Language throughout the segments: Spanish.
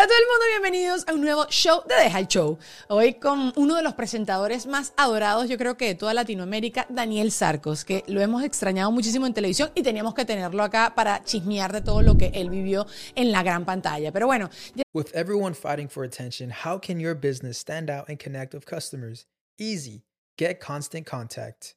Hola a todo el mundo, bienvenidos a un nuevo show de Deja el Show. Hoy con uno de los presentadores más adorados, yo creo que de toda Latinoamérica, Daniel Sarcos, que lo hemos extrañado muchísimo en televisión y teníamos que tenerlo acá para chismear de todo lo que él vivió en la gran pantalla. Pero bueno. With everyone fighting for attention, how can your business stand out and connect with customers? Easy. Get Constant Contact.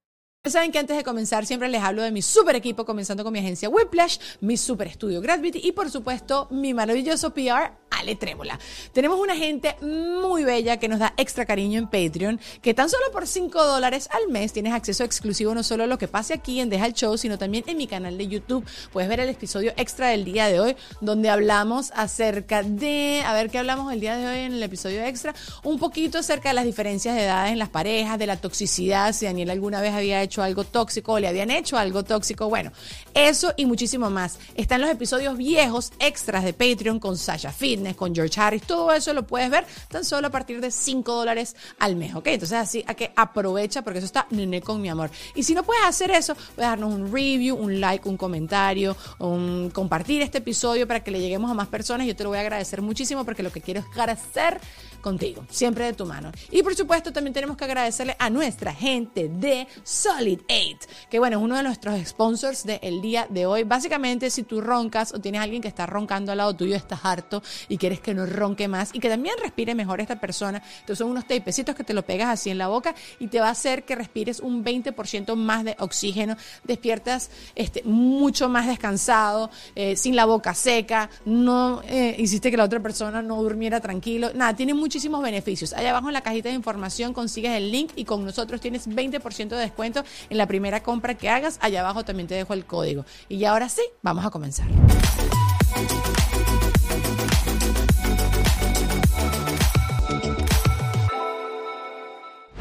Saben que antes de comenzar siempre les hablo de mi super equipo, comenzando con mi agencia Whiplash, mi super estudio Gravity y por supuesto mi maravilloso PR Ale Trémola. Tenemos una gente muy bella que nos da extra cariño en Patreon, que tan solo por 5 dólares al mes tienes acceso exclusivo no solo a lo que pase aquí en Deja el Show, sino también en mi canal de YouTube. Puedes ver el episodio extra del día de hoy, donde hablamos acerca de, a ver qué hablamos el día de hoy en el episodio extra, un poquito acerca de las diferencias de edades en las parejas, de la toxicidad, si Daniel alguna vez había hecho algo tóxico o le habían hecho algo tóxico. Bueno, eso y muchísimo más. Están los episodios viejos extras de Patreon con Sasha Fitness, con George Harris. Todo eso lo puedes ver tan solo a partir de 5 dólares al mes, ¿ok? Entonces así a que aprovecha porque eso está nene con mi amor. Y si no puedes hacer eso, puedes darnos un review, un like, un comentario, un compartir este episodio para que le lleguemos a más personas. Yo te lo voy a agradecer muchísimo porque lo que quiero es crecer contigo, siempre de tu mano. Y por supuesto también tenemos que agradecerle a nuestra gente de Solid 8, que bueno, es uno de nuestros sponsors del día de hoy. Básicamente, si tú roncas o tienes alguien que está roncando al lado tuyo, estás harto y quieres que no ronque más y que también respire mejor esta persona, entonces son unos tapecitos que te lo pegas así en la boca y te va a hacer que respires un 20% más de oxígeno, despiertas este, mucho más descansado, eh, sin la boca seca, no eh, hiciste que la otra persona no durmiera tranquilo, nada, tiene muchísimos beneficios. Allá abajo en la cajita de información consigues el link y con nosotros tienes 20% de descuento en la primera compra que hagas. Allá abajo también te dejo el código. Y ahora sí, vamos a comenzar.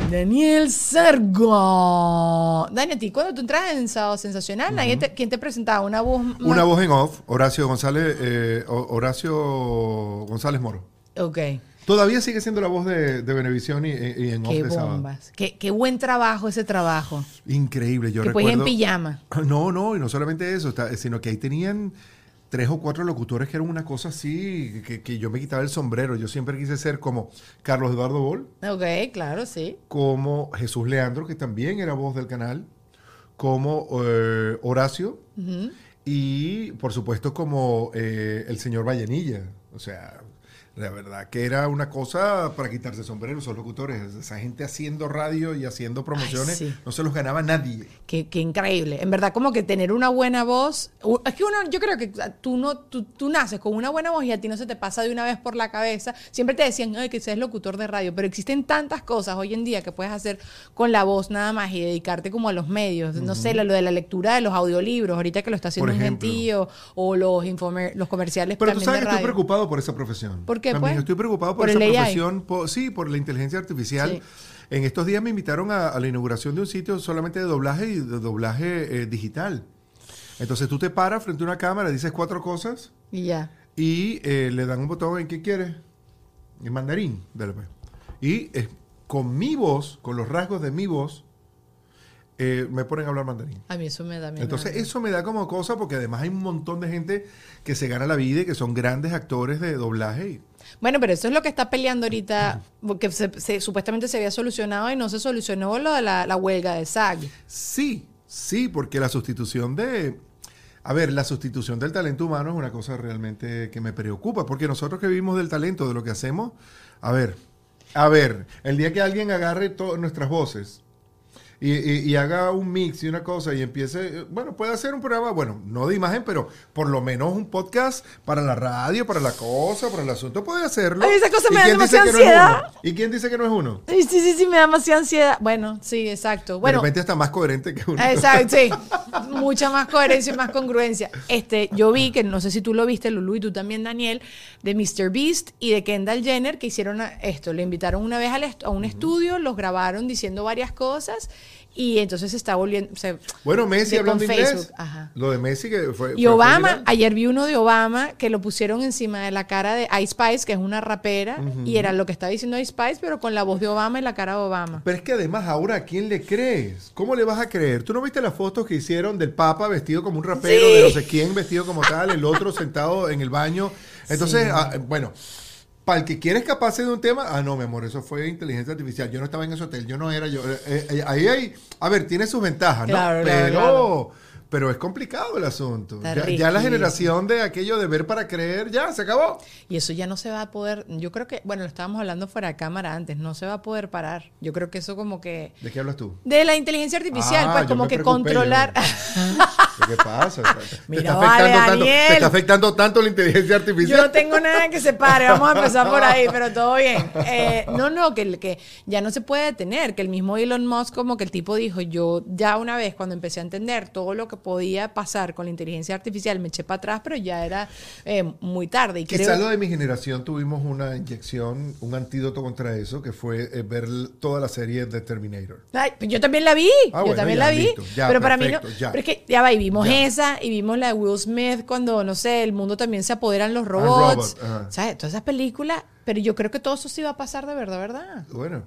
Daniel Sargo. Daniel, ¿a ti cuando tú entras en Sábado Sensacional, ¿quién te presentaba? ¿Una voz? Una voz en off, Horacio González, eh, Horacio González Moro. Ok. Todavía sigue siendo la voz de, de Benevisión y, en Qué off bombas. Qué, qué, buen trabajo ese trabajo. Increíble. Yo que recuerdo... en pijama. No, no, y no solamente eso, sino que ahí tenían tres o cuatro locutores que eran una cosa así, que, que, yo me quitaba el sombrero. Yo siempre quise ser como Carlos Eduardo Bol. Ok, claro, sí. Como Jesús Leandro, que también era voz del canal. Como eh, Horacio. Y, por supuesto, como eh, el señor Vallenilla. O sea, la verdad que era una cosa para quitarse sombreros, esos locutores. Esa gente haciendo radio y haciendo promociones, no se los ganaba nadie. Qué, increíble. En verdad, como que tener una buena voz. Es que uno, yo creo que tú no, tú, naces con una buena voz y a ti no se te pasa de una vez por la cabeza. Siempre te decían, Ay, que seas locutor de radio, pero existen tantas cosas hoy en día que puedes hacer con la voz nada más y dedicarte como a los medios. No sé, lo, de la lectura de los audiolibros, ahorita que lo está haciendo un gentío, o los, los comerciales. Pero tú sabes que estoy preocupado por esa profesión. ¿Por qué? También estoy preocupado por, esa profesión, sí, por la inteligencia artificial. En estos días me invitaron a, la inauguración de un sitio solamente de doblaje y de doblaje eh, digital. Entonces tú te paras frente a una cámara, dices cuatro cosas y ya. Y eh, le dan un botón en qué quieres. En mandarín. Y con mi voz, con los rasgos de mi voz, eh, me ponen a hablar mandarín. A mí eso me da miedo. Entonces, eso me da como cosa porque además hay un montón de gente que se gana la vida y que son grandes actores de doblaje. y- Bueno, pero eso es lo que está peleando ahorita, porque se- se- supuestamente se había solucionado y no se solucionó lo de la, la huelga de SAG. Sí, sí, porque la sustitución de... A ver, la sustitución del talento humano es una cosa realmente que me preocupa, porque nosotros que vivimos del talento, de lo que hacemos, a ver, a ver, el día que alguien agarre todas nuestras voces y, y- y haga un mix y una cosa y empiece, bueno, puede hacer un programa, bueno, no de imagen, pero por lo menos un podcast para la radio, para la cosa, para el asunto, puede hacerlo. Ay, esa cosa ¿Y me da demasiada que no es ansiedad. uno? ¿Y quién dice que no es uno? Ay, sí, sí, sí, me da demasiada ansiedad. Bueno, sí, exacto. de Bueno, repente está más coherente que uno. Exacto, sí. Mucha más coherencia y más congruencia. Este, yo vi que, no sé si tú lo viste, Lulu, y tú también, Daniel, de Mr. Beast y de Kendall Jenner, que hicieron esto. Le invitaron una vez a un estudio, los grabaron diciendo varias cosas y entonces está volviendo. Bueno, Messi hablando con inglés. Ajá. Lo de Messi que fue. Y fue Obama, ayer vi uno de Obama que lo pusieron encima de la cara de Ice Spice, que es una rapera, y era lo que estaba diciendo Ice Spice, pero con la voz de Obama y la cara de Obama. Pero es que además ahora, ¿a quién le crees? ¿Cómo le vas a creer? ¿Tú no viste las fotos que hicieron del Papa vestido como un rapero, Sí. de no sé quién vestido como tal, el otro sentado en el baño? Entonces, ah, bueno, para el que quiere escaparse de un tema, ah, no, mi amor, eso fue inteligencia artificial. Yo no estaba en ese hotel, yo no era yo. eh, eh, ahí hay, a ver, tiene sus ventajas, ¿no? Claro, claro, pero, claro. Pero es complicado el asunto. Ya, ya la generación de aquello de ver para creer, ya, se acabó. Y eso ya no se va a poder, yo creo que, bueno, lo estábamos hablando fuera de cámara antes, no se va a poder parar. Yo creo que eso como que... ¿De qué hablas tú? De la inteligencia artificial, Ah, pues yo como que preocupé, controlar... ¿Qué pasa? Te Mira, está vale, afectando tanto, te está afectando tanto la inteligencia Yo artificial. no tengo nada que se pare, vamos a empezar por ahí, pero todo bien. Eh, no, no, que, que ya no se puede detener, que el mismo Elon Musk, como que el tipo dijo, yo ya una vez cuando empecé a entender todo lo que podía pasar con la inteligencia artificial, me eché para atrás, pero ya era eh, muy tarde. Y Quizá creo, lo de mi generación tuvimos una inyección, un antídoto contra eso, que fue eh, ver toda la serie de Terminator. Ay, pues yo también la vi, Ah, yo bueno, también ya, la vi, listo, ya, pero para mí perfecto, no, ya. pero es que ya va, y vimos esa y vimos la de Will Smith cuando, no sé, el mundo también se apoderan los robot, robots, ajá. ¿sabes? Todas esas películas, pero yo creo que todo eso sí va a pasar de verdad, ¿verdad? Bueno.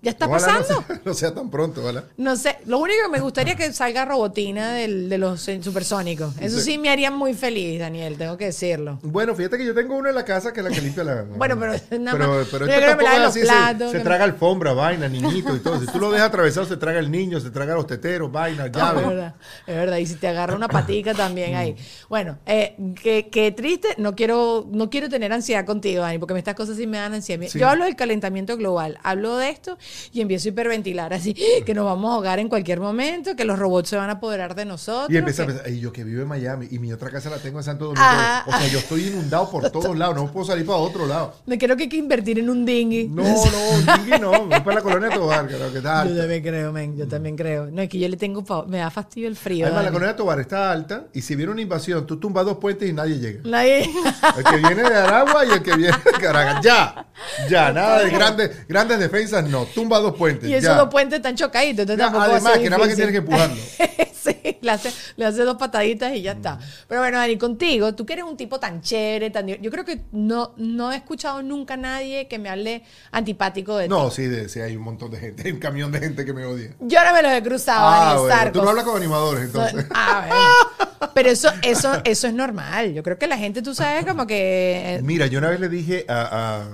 ¿Ya está ojalá no pasando? sea- No sea, tan pronto, ¿vale? No sé, lo único que me gustaría es que salga robotina del- de los supersónicos. Eso sí me haría muy feliz, Daniel, tengo que decirlo. Bueno, fíjate que yo tengo uno en la casa que es la que limpia la... Bueno, pero es nada pero, más- pero yo esto creo que me es los así, se- platos, se, que traga alfombra, vaina, niñito y todo. Si tú lo dejas atravesado, se traga el niño, se traga los teteros, vaina, Es llaves. verdad, es verdad. Y si te agarra una patica también ahí. Bueno, eh, qué, qué triste. No quiero, no quiero tener ansiedad contigo, Dani, porque estas cosas sí me dan ansiedad. Sí. Yo hablo del calentamiento global, hablo de esto y empiezo a hiperventilar así, que nos vamos a ahogar en cualquier momento, que los robots se van a apoderar de nosotros. Y empieza a que- pensar, "Ey, yo que vivo en Miami y mi otra casa la tengo en Santo Domingo. Ah, o sea, yo estoy inundado por todos lados, no puedo salir para otro lado. Me creo que hay que invertir en un dinghy. No, no, Dingui no, voy para la colonia Tobar, creo que está Yo también creo, men, yo también creo. No, es que yo le tengo, me da fastidio el frío. Además, la colonia Tobar está alta y si viene una invasión, tú tumbas dos puentes y nadie llega. Nadie- El que viene de Aragua y el que viene de Caracas. Ya, ya, nada de grandes, grandes defensas, no. Tumba dos puentes. y esos ya. dos puentes están chocaditos, entonces Ya, tampoco a además, que nada más que tienes que empujarlo. sí, le hace, le hace dos pataditas y ya está. Pero bueno, Dani, contigo, tú que eres un tipo tan chévere, tan... Yo creo que no, no he escuchado nunca a nadie que me hable antipático de ti. No, sí, de- sí, hay un montón de gente, hay un camión de gente que me odia. Yo no me los he cruzado, Ah, Dani bueno, tú no hablas con animadores, entonces. Ah, bueno. Pero eso, eso, eso es normal. Yo creo que la gente, tú sabes, como que... eh, Mira, yo una vez le dije a, a-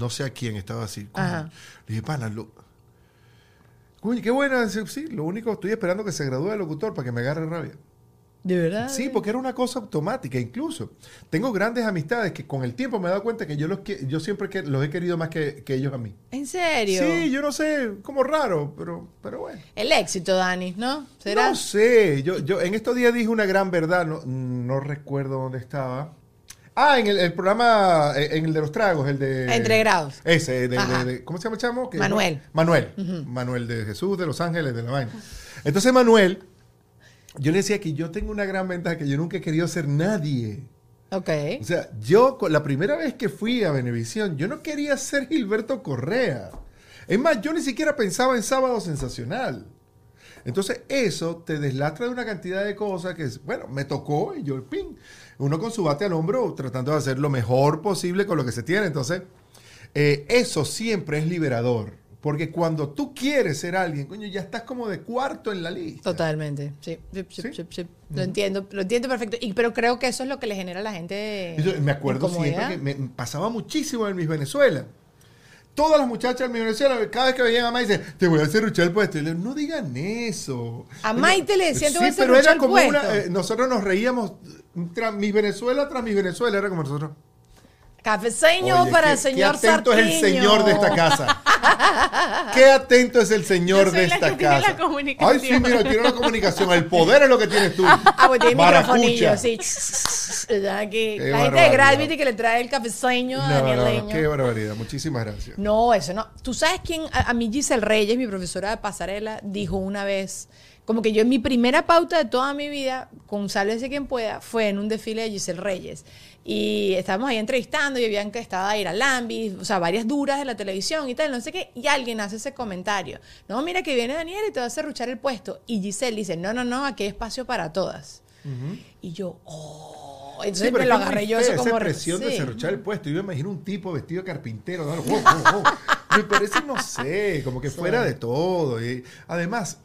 no sé a quién estaba así. Ajá. Le dije, pana, lo, Coño, qué buena. Sí, sí, lo único, estoy esperando que se gradúe de locutor para que me agarre rabia. ¿De verdad? Sí, porque era una cosa automática. Incluso tengo grandes amistades que con el tiempo me he dado cuenta que yo, los que, yo siempre que, los he querido más que, que ellos a mí. ¿En serio? Sí, yo no sé, como raro, pero, pero bueno. El éxito, Dani, ¿no? ¿Será? No sé, yo, yo en estos días dije una gran verdad, no, no recuerdo dónde estaba. Ah, en el, el programa, eh, en el de los tragos, el de... Entre grados. Ese, de, de- de- ¿cómo se llama el chamo? Manuel. Manuel. Manuel de Jesús, de Los Ángeles, de la vaina. Entonces Manuel, yo le decía que yo tengo una gran ventaja, que yo nunca he querido ser nadie. Ok. O sea, yo la primera vez que fui a Venevisión, yo no quería ser Gilberto Correa. Es más, yo ni siquiera pensaba en Sábado Sensacional. Entonces, eso te deslastra de una cantidad de cosas que, bueno, me tocó y yo, ping, uno con su bate al hombro tratando de hacer lo mejor posible con lo que se tiene. Entonces, eh, eso siempre es liberador. Porque cuando tú quieres ser alguien, coño, ya estás como de cuarto en la lista. Totalmente, sí. sí, sí. Lo entiendo, lo entiendo perfecto. Y, pero creo que eso es lo que le genera a la gente. Me acuerdo siempre que me pasaba muchísimo en mis Venezuela. Todas las muchachas en mi Venezuela, cada vez que veían a Maite, te voy a hacer ruchar el puesto. Y le digo, no digan eso. A Maite le decían, "Te voy a hacer pero era ruchar el como puesto". una. eh, nosotros nos reíamos, tras mi Venezuela tras mi Venezuela, era como nosotros. Cafeseño Oye, para qué- el señor Qué atento es el señor de esta casa. Qué atento es el señor Yo soy de la esta que tiene casa. la comunicación. Ay, sí, mira, tiene la comunicación. El poder es lo que tienes tú. Ah, pues tiene microfonillo, sí. La gente de. Gravity que le trae el cafeseño a No, Daniel no, Leño. qué barbaridad. Muchísimas gracias. No, eso no. Tú sabes quién, a, a mí Giselle Reyes, mi profesora de pasarela, dijo una vez, como que yo en mi primera pauta de toda mi vida, con Sálvese quien pueda, fue en un desfile de Giselle Reyes. Y estábamos ahí entrevistando y habían que estaba Ira Lambis, o sea, varias duras de la televisión y tal, no sé qué, y alguien hace ese comentario. No, mira que viene Daniel y te va a hacer ruchar el puesto. Y Giselle dice, no, no, no, aquí hay espacio para todas. Y yo, oh. Entonces Sí, pero me lo agarré yo eso como esa presión de sí. serruchar el puesto. Yo me imagino un tipo vestido de carpintero. Me parece, no sé, como que fuera de todo. Y además,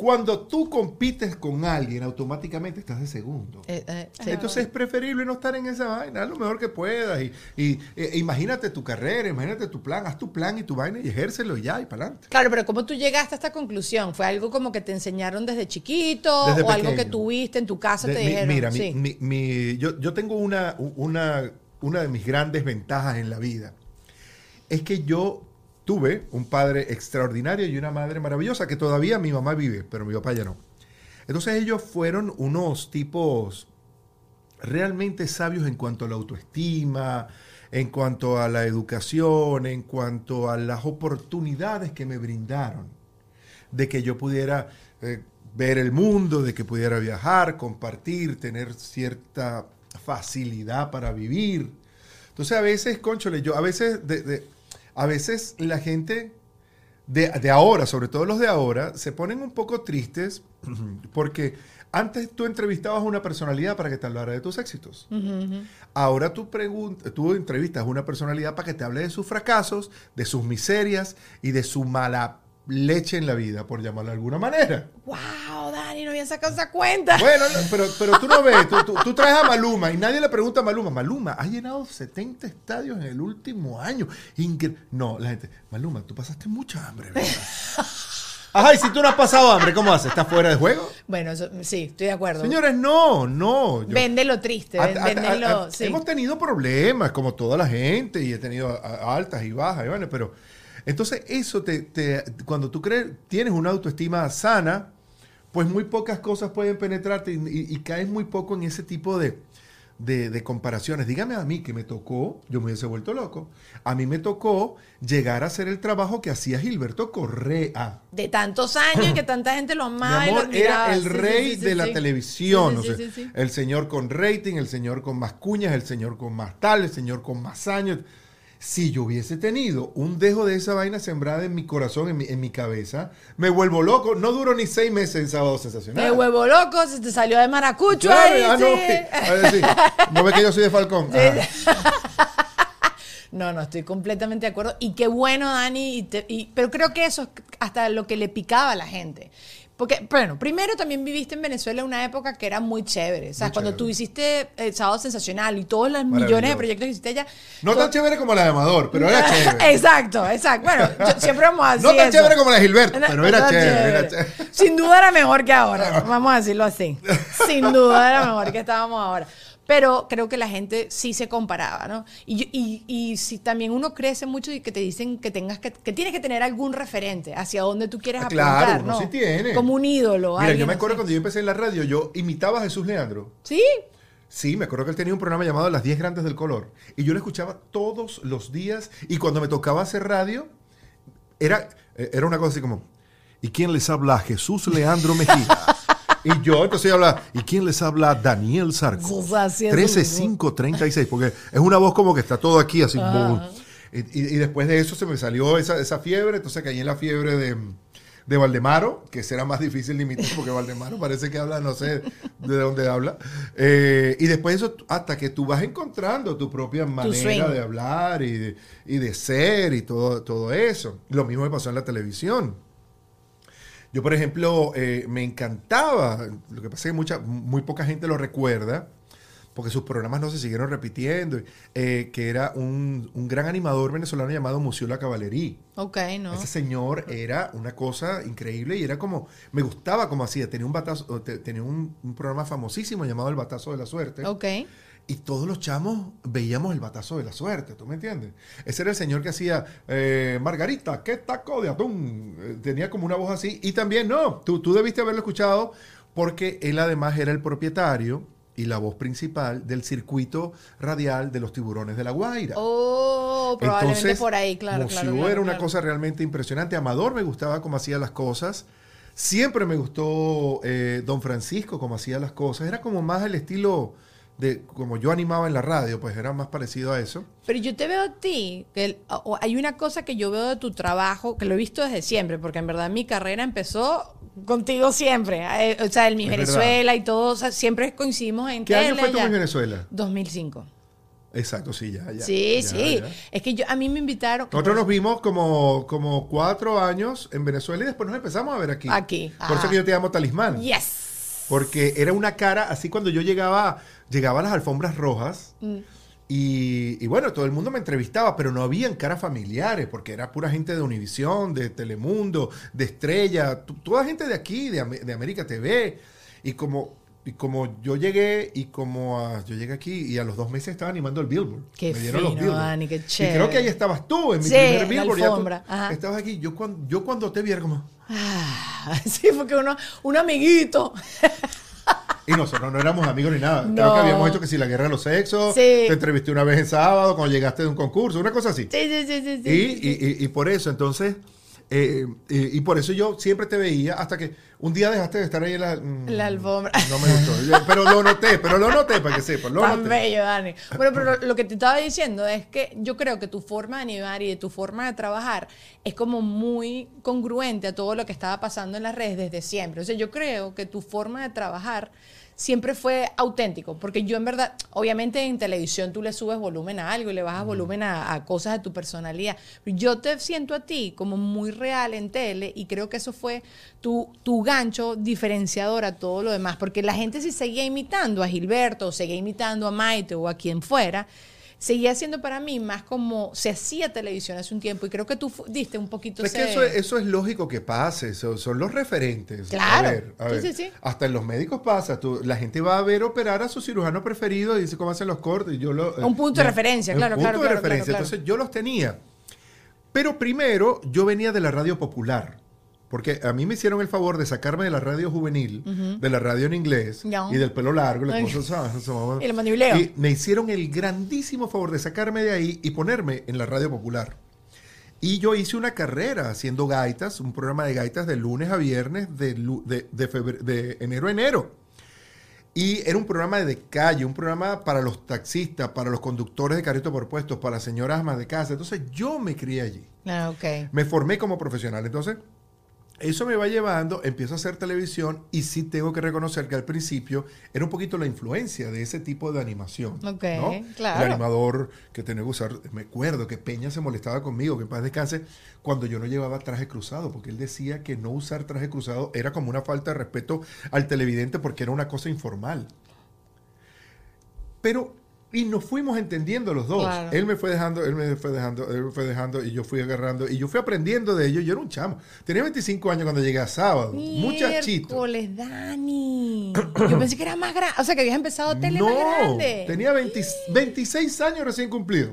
cuando tú compites con alguien, automáticamente estás de segundo. Eh, eh. Entonces es preferible no estar en esa vaina, haz lo mejor que puedas. Y, y, eh, imagínate tu carrera, imagínate tu plan, haz tu plan y tu vaina y ejércelo y ya y para adelante. Claro, pero ¿cómo tú llegaste a esta conclusión? ¿Fue algo como que te enseñaron desde chiquito Desde o algo que tuviste en tu casa De- te mi- dijeron? mira, mi- sí. mi- mi- yo, yo tengo una, una, una de mis grandes ventajas en la vida. Es que yo tuve un padre extraordinario y una madre maravillosa, que todavía mi mamá vive, pero mi papá ya no. Entonces ellos fueron unos tipos realmente sabios en cuanto a la autoestima, en cuanto a la educación, en cuanto a las oportunidades que me brindaron de que yo pudiera eh, ver el mundo, de que pudiera viajar, compartir, tener cierta facilidad para vivir. Entonces a veces, conchole, yo a veces, a veces la gente de, de ahora, sobre todo los de ahora, se ponen un poco tristes porque antes tú entrevistabas a una personalidad para que te hablara de tus éxitos. Ahora tú, tú entrevistas a una personalidad para que te hable de sus fracasos, de sus miserias y de su mala leche en la vida, por llamarlo de alguna manera. ¡Wow, Dani! No había sacado esa cuenta. Bueno, no, pero, pero tú no ves, tú, tú- tú traes a Maluma y nadie le pregunta a Maluma, Maluma, ha llenado 70 estadios en el último año. Incre- no, la gente, Maluma, tú pasaste mucha hambre, ¿verdad? Ajá, y si tú no has pasado hambre, ¿cómo haces? ¿Estás fuera de juego? Bueno, sí, estoy de acuerdo. Señores, no, no. yo- Vende lo triste, a- ven- a- vende a- lo- a- sí. Hemos tenido problemas, como toda la gente, y he tenido altas y bajas, y bueno, pero entonces eso te, te- cuando tú crees, tienes una autoestima sana, pues muy pocas cosas pueden penetrarte y, y- y caes muy poco en ese tipo de, de- de comparaciones. Dígame a mí que me tocó, yo me hubiese vuelto loco, a mí me tocó llegar a hacer el trabajo que hacía Gilberto Correa. De tantos años y que tanta gente lo Mi amaba y lo era el Sí, rey sí, sí, de la televisión. O sea. El señor con rating, el señor con más cuñas, el señor con más tal, el señor con más años. Si yo hubiese tenido un dejo de esa vaina sembrada en mi corazón, en mi, en mi cabeza, me vuelvo loco. No duro ni seis meses en Sábado Sensacional. De huevo loco, se te salió de maracucho Claro, ahí, ah, no, sí. a ver, sí. ¿No ves que yo soy de Falcón? No, no, estoy completamente de acuerdo. Y qué bueno, Dani. y te- y- pero creo que eso es hasta lo que le picaba a la gente. Porque, bueno, primero también viviste en Venezuela una época que era muy chévere. O sea, cuando chévere. tú hiciste el Sábado Sensacional y todos los millones de proyectos que hiciste allá. No tan chévere como la de Amador, pero era chévere. Exacto, exacto. Bueno, yo- siempre vamos a decir No tan eso. chévere como la de Gilberto, No, pero chévere, era chévere. Sin duda era mejor que ahora, vamos a decirlo así. Sin duda era mejor que estábamos ahora. Pero creo que la gente sí se comparaba, ¿no? Y, y, y si también uno crece mucho y que te dicen que tengas que, que tienes que tener algún referente hacia donde tú quieres Ah, apuntar, claro, ¿no? sí tiene. Como un ídolo. Mira, yo me acuerdo así. cuando yo empecé en la radio, yo imitaba a Jesús Leandro. Sí, Sí, me acuerdo que él tenía un programa llamado Las 10 Grandes del Color. Y yo lo escuchaba todos los días. Y cuando me tocaba hacer radio, era, eh, era una cosa así como, ¿y quién les habla? Jesús Leandro Mejía. y yo entonces yo hablaba, ¿y quién les habla? Daniel Sarco. Jesús haciendo- 13536, porque es una voz como que está todo aquí así. Y, después de eso se me salió esa, esa fiebre, entonces caí en la fiebre de, de Valdemaro, que será más difícil de imitar porque Valdemaro parece que habla, no sé de dónde habla. Eh, y después eso, hasta que tú vas encontrando tu propia manera de hablar y de, y de ser y todo, todo eso. Lo mismo me pasó en la televisión. Yo, por ejemplo, eh, me encantaba, lo que pasa es que mucha, muy poca gente lo recuerda, porque sus programas no se siguieron repitiendo, eh, que era un, gran animador venezolano llamado Museo La Caballería. Ok, ¿no? Ese señor era una cosa increíble y era como, me gustaba como hacía, tenía un batazo, tenía un, un programa famosísimo llamado El Batazo de la Suerte. Ok y todos los chamos veíamos el batazo de la suerte, ¿tú me entiendes? Ese era el señor que hacía, eh, Margarita, ¿qué taco de atún? Eh, tenía como una voz así. Y también, no, tú, tú debiste haberlo escuchado porque él además era el propietario y la voz principal del circuito radial de los tiburones de la Guaira. Oh, probablemente por ahí, claro. claro, era una cosa realmente impresionante. Amador me gustaba cómo hacía las cosas. Siempre me gustó eh, Don Francisco cómo hacía las cosas. Era como más el estilo de como yo animaba en la radio, pues era más parecido a eso. Pero yo te veo a ti, que hay una cosa que yo veo de tu trabajo, que lo he visto desde siempre, porque en verdad mi carrera empezó contigo siempre. Eh, o sea, en mi Venezuela y todo, siempre coincidimos en... ¿Qué año fue tu en Venezuela? 2005. Exacto, sí, ya, ya. Sí, sí. Es que yo, a mí me invitaron. Nosotros nos vimos como, como cuatro años en Venezuela y después nos empezamos a ver aquí. Aquí. Por eso que yo te llamo Talismán. Yes. Porque era una cara, así cuando yo llegaba, llegaba a las alfombras rojas. Mm. Y, bueno, todo el mundo me entrevistaba, pero no habían caras familiares, porque era pura gente de Univisión, de Telemundo, de Estrella, toda gente de aquí, de, América TV. Y como, y como yo llegué, y como yo llegué aquí, y a los dos meses estaba animando el Billboard. Qué me dieron los Billboard. qué chévere. Y creo que ahí estabas tú, en mi primer Billboard. estabas aquí. Yo cuando, yo cuando te vi era como... Ah, sí, porque uno, un amiguito. Y nosotros no éramos amigos ni nada. Creo que habíamos hecho que si la guerra de los sexos, te entrevisté una vez en sábado cuando llegaste de un concurso, una cosa así. Sí, sí, sí, sí. Y, y, por eso, entonces, eh, y, por eso yo siempre te veía hasta que un día dejaste de estar ahí en la, mm, la alfombra. No me gustó. pero lo noté, pero lo noté para que sepas. Lo Tan bello, Dani. Bueno, pero lo que te estaba diciendo es que yo creo que tu forma de animar y de tu forma de trabajar es como muy congruente a todo lo que estaba pasando en las redes desde siempre. O sea, yo creo que tu forma de trabajar siempre fue auténtico, porque yo en verdad, obviamente en televisión tú le subes volumen a algo y le bajas volumen a, cosas de tu personalidad. Yo te siento a ti como muy real en tele y creo que eso fue tu, tu gancho diferenciador a todo lo demás, porque la gente si seguía imitando a Gilberto, o seguía imitando a Maite o a quien fuera, seguía siendo para mí más como se hacía televisión hace un tiempo y creo que tú diste un poquito es que eso, eso, es lógico que pase, son, los referentes. Claro. A ver, a ver. Hasta en los médicos pasa, la gente va a ver operar a su cirujano preferido y dice cómo hacen los cortes. Y yo lo, un punto de referencia, claro, un punto de referencia. Entonces yo los tenía. Pero primero yo venía de la radio popular. Porque a mí me hicieron el favor de sacarme de la radio juvenil, de la radio en inglés y del pelo largo, y el manibuleo. Y me hicieron el grandísimo favor de sacarme de ahí y ponerme en la radio popular. Y yo hice una carrera haciendo gaitas, un programa de gaitas de lunes a viernes, de, de, de enero a enero. Y era un programa de calle, un programa para los taxistas, para los conductores de carrito por puestos, para señoras más de casa. Entonces yo me crié allí. Ah, okay. Me formé como profesional. Entonces eso me va llevando, empiezo a hacer televisión y sí tengo que reconocer que al principio era un poquito la influencia de ese tipo de animación. Ok, claro. El animador que tenía que usar, me acuerdo que Peña se molestaba conmigo, que en paz descanse, cuando yo no llevaba traje cruzado, porque él decía que no usar traje cruzado era como una falta de respeto al televidente porque era una cosa informal. Pero y nos fuimos entendiendo los dos. Él me fue dejando, él me fue dejando, él me fue dejando y yo fui agarrando y yo fui aprendiendo de ellos. Yo era un chamo. Tenía 25 años cuando llegué a sábado. Muchachito. Dani. Yo pensé que era más grande. O sea, que habías empezado tele más grande. Tenía 26 años recién cumplido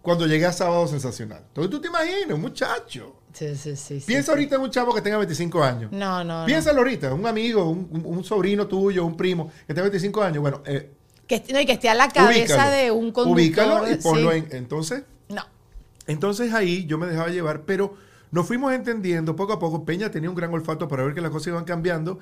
cuando llegué a sábado sensacional. Entonces tú te imaginas, un muchacho. Sí, sí, sí. Piensa ahorita en un chavo que tenga 25 años. No, no. Piénsalo ahorita, un amigo, un, sobrino tuyo, un primo que tenga 25 años. Bueno, eh, que, no, y que esté a la cabeza de un conductor. Ubícalo y ponlo en. Entonces. No. Entonces ahí yo me dejaba llevar, pero nos fuimos entendiendo poco a poco. Peña tenía un gran olfato para ver que las cosas iban cambiando.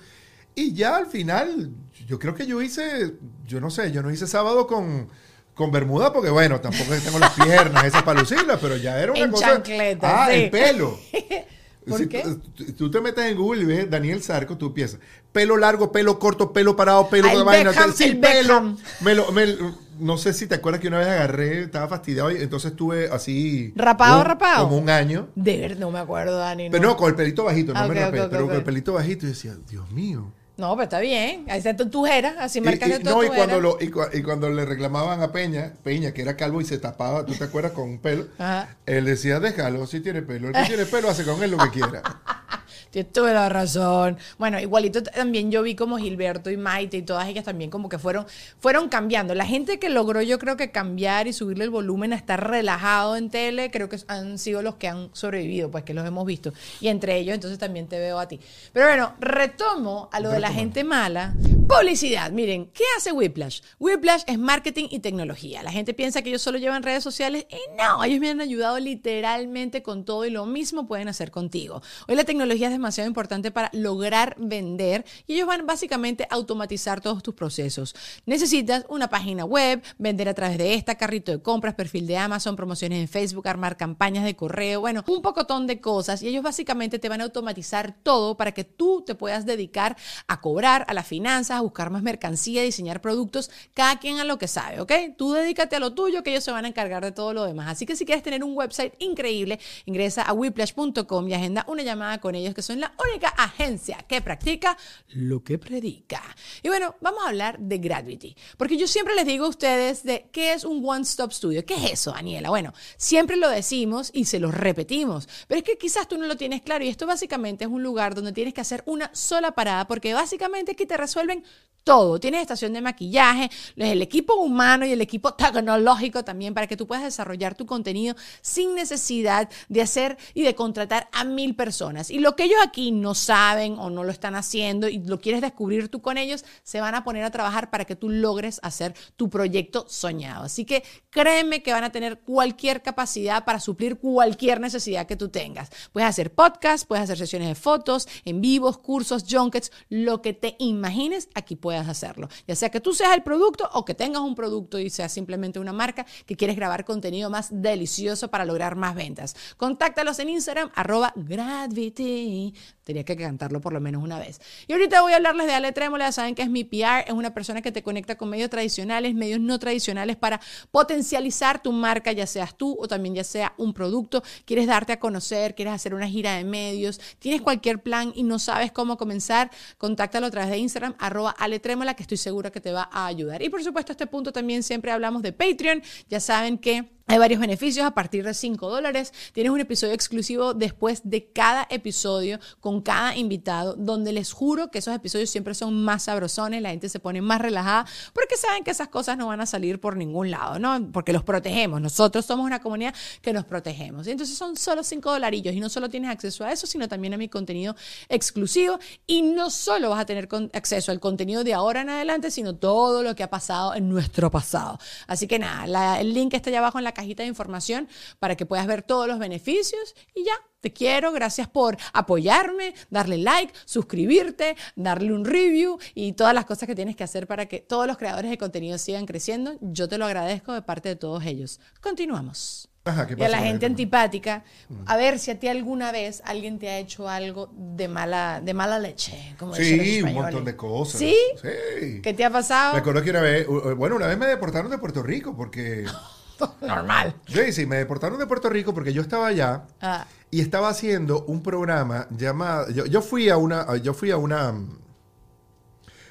Y ya al final, yo creo que yo hice, yo no sé, yo no hice sábado con, con Bermuda porque bueno, tampoco tengo las piernas esas para lucirlas, pero ya era una en cosa. Chancleta, ah, el pelo. ¿Por si qué? Tú, tú te metes en Google y ves Daniel Sarco, tú piensas, pelo largo, pelo corto, pelo parado, pelo Ah, de vaina. Sí, el pelo. Me lo- me- no sé si te acuerdas que una vez agarré, estaba fastidiado y entonces estuve así. ¿Rapado, un- rapado? Como un año. De ver, no me acuerdo, Dani. Pero no, con el pelito bajito, no Ah, me ok, rapé, pero con el pelito bajito y decía, Dios mío. No, pero está bien. Ahí está tu tujera, así Y, marcas y- no, y cuando, lo, y, y cuando le reclamaban a Peña, Peña, que era calvo y se tapaba, ¿tú te acuerdas? Con un pelo. Ajá. Él decía, déjalo, si tiene pelo. El que tiene pelo hace con él lo que quiera. Tienes toda la razón. Bueno, igualito también yo vi como Gilberto y Maite y todas ellas también como que fueron, fueron cambiando. La gente que logró yo creo que cambiar y subirle el volumen a estar relajado en tele, creo que han sido los que han sobrevivido, pues que los hemos visto. Y entre ellos entonces también te veo a ti. Pero bueno, retomo a lo de la gente mala. Publicidad. Miren, ¿qué hace Whiplash? Whiplash es marketing y tecnología. La gente piensa que ellos solo llevan redes sociales y no, ellos me han ayudado literalmente con todo y lo mismo pueden hacer contigo. Hoy la tecnología es demasiado importante para lograr vender y ellos van básicamente automatizar todos tus procesos. Necesitas una página web, vender a través de esta, carrito de compras, perfil de Amazon, promociones en Facebook, armar campañas de correo, bueno, un pocotón de cosas y ellos básicamente te van a automatizar todo para que tú te puedas dedicar a cobrar, a las finanzas, a buscar más mercancía, diseñar productos, cada quien a lo que sabe, ¿ok? Tú dedícate a lo tuyo que ellos se van a encargar de todo lo demás. Así que si quieres tener un website increíble, ingresa a whiplash.com y agenda una llamada con ellos que son la única agencia que practica lo que predica. Y bueno, vamos a hablar de Gravity, porque yo siempre les digo a ustedes de qué es un One Stop Studio. ¿Qué es eso, Daniela? Bueno, siempre lo decimos y se lo repetimos, pero es que quizás tú no lo tienes claro y esto básicamente es un lugar donde tienes que hacer una sola parada porque básicamente aquí te resuelven todo. Tienes estación de maquillaje, el equipo humano y el equipo tecnológico también para que tú puedas desarrollar tu contenido sin necesidad de hacer y de contratar a mil personas. Y lo que ellos aquí no saben o no lo están haciendo y lo quieres descubrir tú con ellos, se van a poner a trabajar para que tú logres hacer tu proyecto soñado. Así que créeme que van a tener cualquier capacidad para suplir cualquier necesidad que tú tengas. Puedes hacer podcast, puedes hacer sesiones de fotos, en vivos, cursos, junkets, lo que te imagines, aquí puedes hacerlo. Ya sea que tú seas el producto o que tengas un producto y seas simplemente una marca que quieres grabar contenido más delicioso para lograr más ventas. Contáctalos en Instagram, arroba Gravity. Tenía que cantarlo por lo menos una vez. Y ahorita voy a hablarles de Ale Trémola. Saben que es mi PR, es una persona que te conecta con medios tradicionales, medios no tradicionales para potencializar tu marca, ya seas tú o también ya sea un producto. Quieres darte a conocer, quieres hacer una gira de medios, tienes cualquier plan y no sabes cómo comenzar, contáctalo a través de Instagram, arroba Ale Trémola, que estoy segura que te va a ayudar. Y por supuesto, a este punto también siempre hablamos de Patreon. Ya saben que hay varios beneficios a partir de 5 dólares. Tienes un episodio exclusivo después de cada episodio con cada invitado, donde les juro que esos episodios siempre son más sabrosones, la gente se pone más relajada, porque saben que esas cosas no van a salir por ningún lado, ¿no? Porque los protegemos. Nosotros somos una comunidad que nos protegemos. Y entonces son solo 5 dolarillos y no solo tienes acceso a eso, sino también a mi contenido exclusivo. Y no solo vas a tener acceso al contenido de ahora en adelante, sino todo lo que ha pasado en nuestro pasado. Así que nada, la- el link está allá abajo en la cajita de información para que puedas ver todos los beneficios y ya. Te quiero, gracias por apoyarme, darle like, suscribirte, darle un review y todas las cosas que tienes que hacer para que todos los creadores de contenido sigan creciendo. Yo te lo agradezco de parte de todos ellos. Continuamos. Ajá, ¿qué Y a la gente Mariana? antipática, a ver si a ti alguna vez alguien te ha hecho algo de mala, de mala leche. Como Sí, un montón de cosas. ¿Sí? Sí. ¿Qué te ha pasado? Me acuerdo que una vez, bueno, una vez me deportaron de Puerto Rico porque... Normal. Sí, sí, me deportaron de Puerto Rico porque yo estaba allá Ah. y estaba haciendo un programa llamado... Yo, yo fui a una... Yo fui a una...